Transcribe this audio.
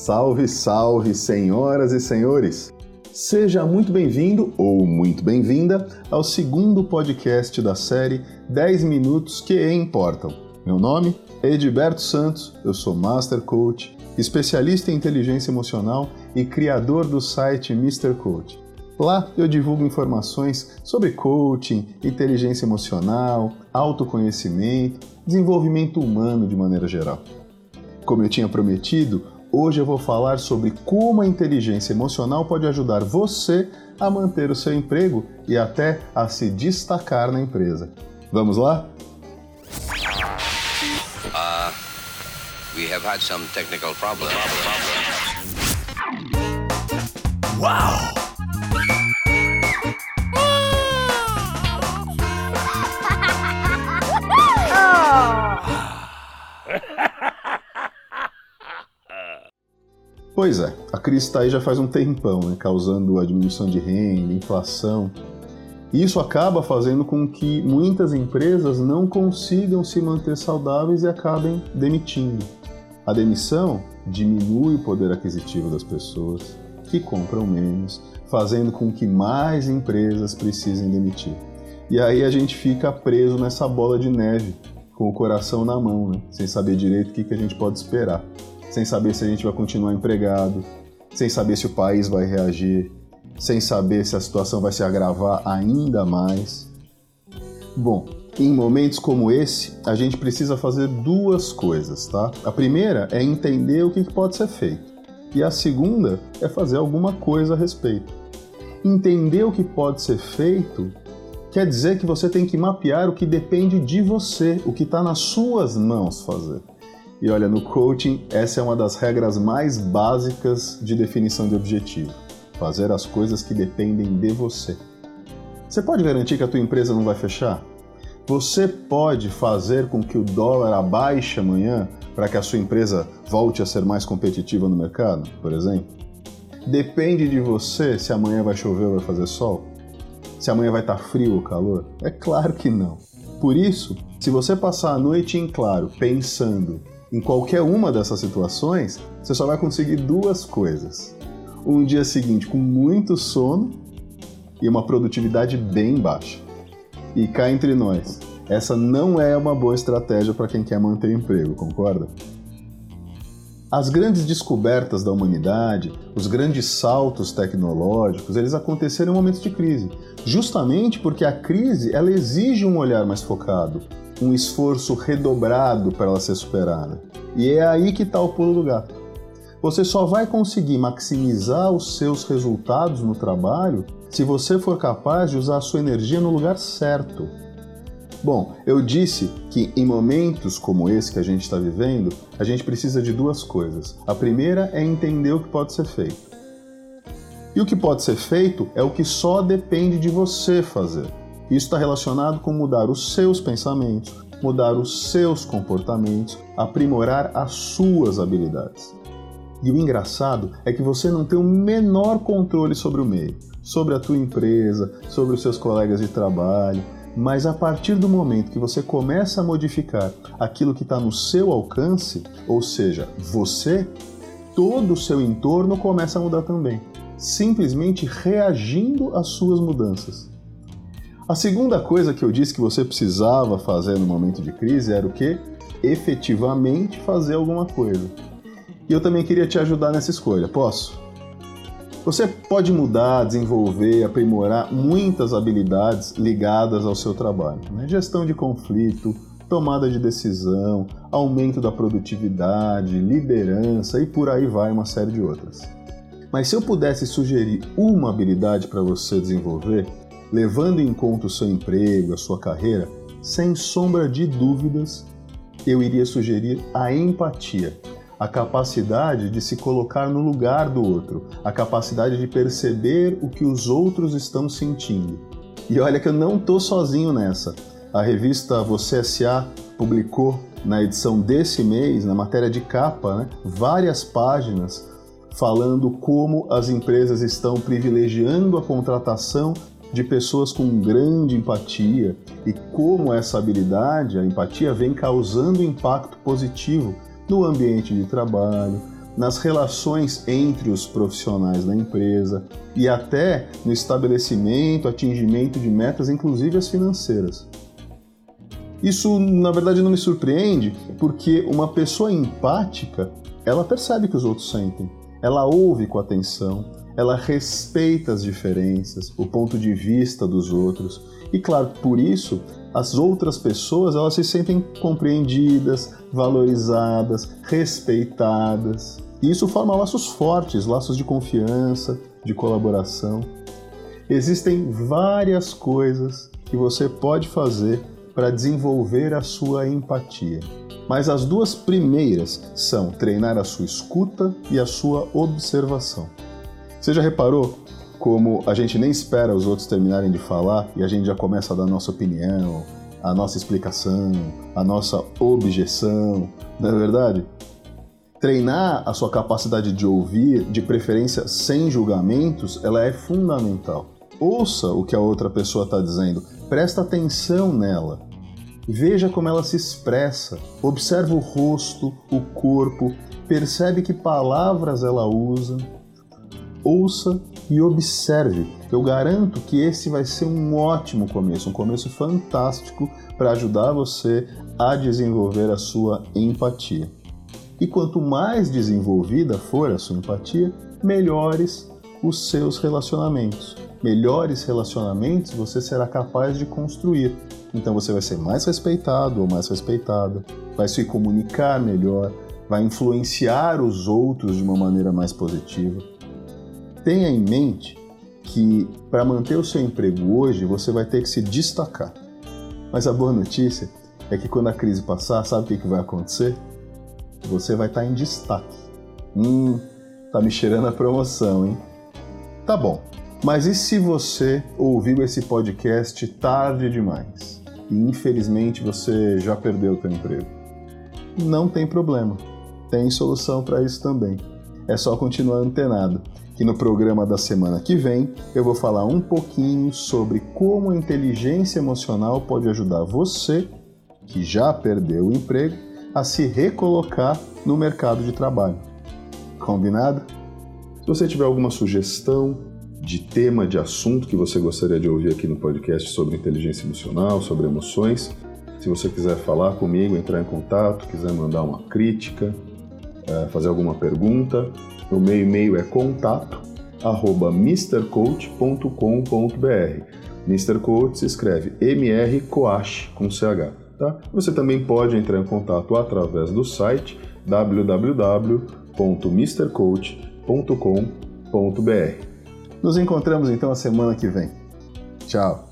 Salve, salve, senhoras e senhores! Seja muito bem-vindo ou muito bem-vinda ao segundo podcast da série 10 Minutos que Importam. Meu nome é Edberto Santos, eu sou Master Coach, especialista em inteligência emocional e criador do site Mr. Coach. Lá eu divulgo informações sobre coaching, inteligência emocional, autoconhecimento, desenvolvimento humano de maneira geral. Como eu tinha prometido, hoje eu vou falar sobre como a inteligência emocional pode ajudar você a manter o seu emprego e até a se destacar na empresa. Vamos lá? Uh, we have had some technical problems. Wow! Pois é, a crise está aí já faz um tempão, né, causando a diminuição de renda, inflação. E isso acaba fazendo com que muitas empresas não consigam se manter saudáveis e acabem demitindo. A demissão diminui o poder aquisitivo das pessoas, que compram menos, fazendo com que mais empresas precisem demitir. E aí a gente fica preso nessa bola de neve, com o coração na mão, né? sem saber direito o que, que a gente pode esperar sem saber se a gente vai continuar empregado, sem saber se o país vai reagir, sem saber se a situação vai se agravar ainda mais. Bom, em momentos como esse, a gente precisa fazer duas coisas, tá? A primeira é entender o que pode ser feito, e a segunda é fazer alguma coisa a respeito. Entender o que pode ser feito quer dizer que você tem que mapear o que depende de você, o que está nas suas mãos fazer. E olha, no coaching, essa é uma das regras mais básicas de definição de objetivo: fazer as coisas que dependem de você. Você pode garantir que a tua empresa não vai fechar? Você pode fazer com que o dólar abaixe amanhã para que a sua empresa volte a ser mais competitiva no mercado, por exemplo? Depende de você se amanhã vai chover ou vai fazer sol? Se amanhã vai estar tá frio ou calor? É claro que não. Por isso, se você passar a noite em claro pensando em qualquer uma dessas situações, você só vai conseguir duas coisas. Um dia seguinte com muito sono e uma produtividade bem baixa. E cá entre nós, essa não é uma boa estratégia para quem quer manter emprego, concorda? As grandes descobertas da humanidade, os grandes saltos tecnológicos, eles aconteceram em momentos de crise, justamente porque a crise ela exige um olhar mais focado, um esforço redobrado para ela ser superada. E é aí que está o pulo do gato. Você só vai conseguir maximizar os seus resultados no trabalho se você for capaz de usar a sua energia no lugar certo. Bom, eu disse que em momentos como esse que a gente está vivendo, a gente precisa de duas coisas. A primeira é entender o que pode ser feito. E o que pode ser feito é o que só depende de você fazer. Isso está relacionado com mudar os seus pensamentos, mudar os seus comportamentos, aprimorar as suas habilidades. E o engraçado é que você não tem o menor controle sobre o meio, sobre a tua empresa, sobre os seus colegas de trabalho, mas a partir do momento que você começa a modificar aquilo que está no seu alcance, ou seja, você, todo o seu entorno começa a mudar também, simplesmente reagindo às suas mudanças. A segunda coisa que eu disse que você precisava fazer no momento de crise era o que? Efetivamente fazer alguma coisa. E eu também queria te ajudar nessa escolha, posso? Você pode mudar, desenvolver, aprimorar muitas habilidades ligadas ao seu trabalho. Né? Gestão de conflito, tomada de decisão, aumento da produtividade, liderança e por aí vai uma série de outras. Mas se eu pudesse sugerir uma habilidade para você desenvolver, levando em conta o seu emprego, a sua carreira, sem sombra de dúvidas, eu iria sugerir a empatia, a capacidade de se colocar no lugar do outro, a capacidade de perceber o que os outros estão sentindo. E olha que eu não estou sozinho nessa. A revista Você SA publicou na edição desse mês, na matéria de capa, né, várias páginas falando como as empresas estão privilegiando a contratação de pessoas com grande empatia e como essa habilidade, a empatia, vem causando impacto positivo no ambiente de trabalho, nas relações entre os profissionais da empresa e até no estabelecimento, atingimento de metas, inclusive as financeiras. Isso, na verdade, não me surpreende, porque uma pessoa empática, ela percebe que os outros sentem, ela ouve com atenção, ela respeita as diferenças, o ponto de vista dos outros. E claro, por isso, as outras pessoas, elas se sentem compreendidas, valorizadas, respeitadas. E isso forma laços fortes, laços de confiança, de colaboração. Existem várias coisas que você pode fazer para desenvolver a sua empatia. Mas as duas primeiras são treinar a sua escuta e a sua observação. Você já reparou como a gente nem espera os outros terminarem de falar e a gente já começa a dar a nossa opinião, a nossa explicação, a nossa objeção, não é verdade? Treinar a sua capacidade de ouvir, de preferência sem julgamentos, ela é fundamental. Ouça o que a outra pessoa está dizendo, presta atenção nela. Veja como ela se expressa, observa o rosto, o corpo, percebe que palavras ela usa, ouça e observe. Eu garanto que esse vai ser um ótimo começo, um começo fantástico para ajudar você a desenvolver a sua empatia. E quanto mais desenvolvida for a sua empatia, melhores os seus relacionamentos. Melhores relacionamentos você será capaz de construir. Então você vai ser mais respeitado ou mais respeitada, vai se comunicar melhor, vai influenciar os outros de uma maneira mais positiva. Tenha em mente que para manter o seu emprego hoje você vai ter que se destacar. Mas a boa notícia é que quando a crise passar, sabe o que vai acontecer? Você vai estar em destaque. Hum, tá me cheirando a promoção, hein? Tá bom. Mas e se você ouviu esse podcast tarde demais e infelizmente você já perdeu o seu emprego? Não tem problema. Tem solução para isso também. É só continuar antenado que no programa da semana que vem eu vou falar um pouquinho sobre como a inteligência emocional pode ajudar você, que já perdeu o emprego, a se recolocar no mercado de trabalho. Combinado? Se você tiver alguma sugestão de tema, de assunto que você gostaria de ouvir aqui no podcast sobre inteligência emocional, sobre emoções, se você quiser falar comigo, entrar em contato, quiser mandar uma crítica, eh, fazer alguma pergunta, o meu e-mail é contato arroba mrcoach.com.br. Mr. Coach se escreve mrcoach com ch. Tá? Você também pode entrar em contato através do site www.mrcoach.com.br. Nos encontramos então a semana que vem. Tchau!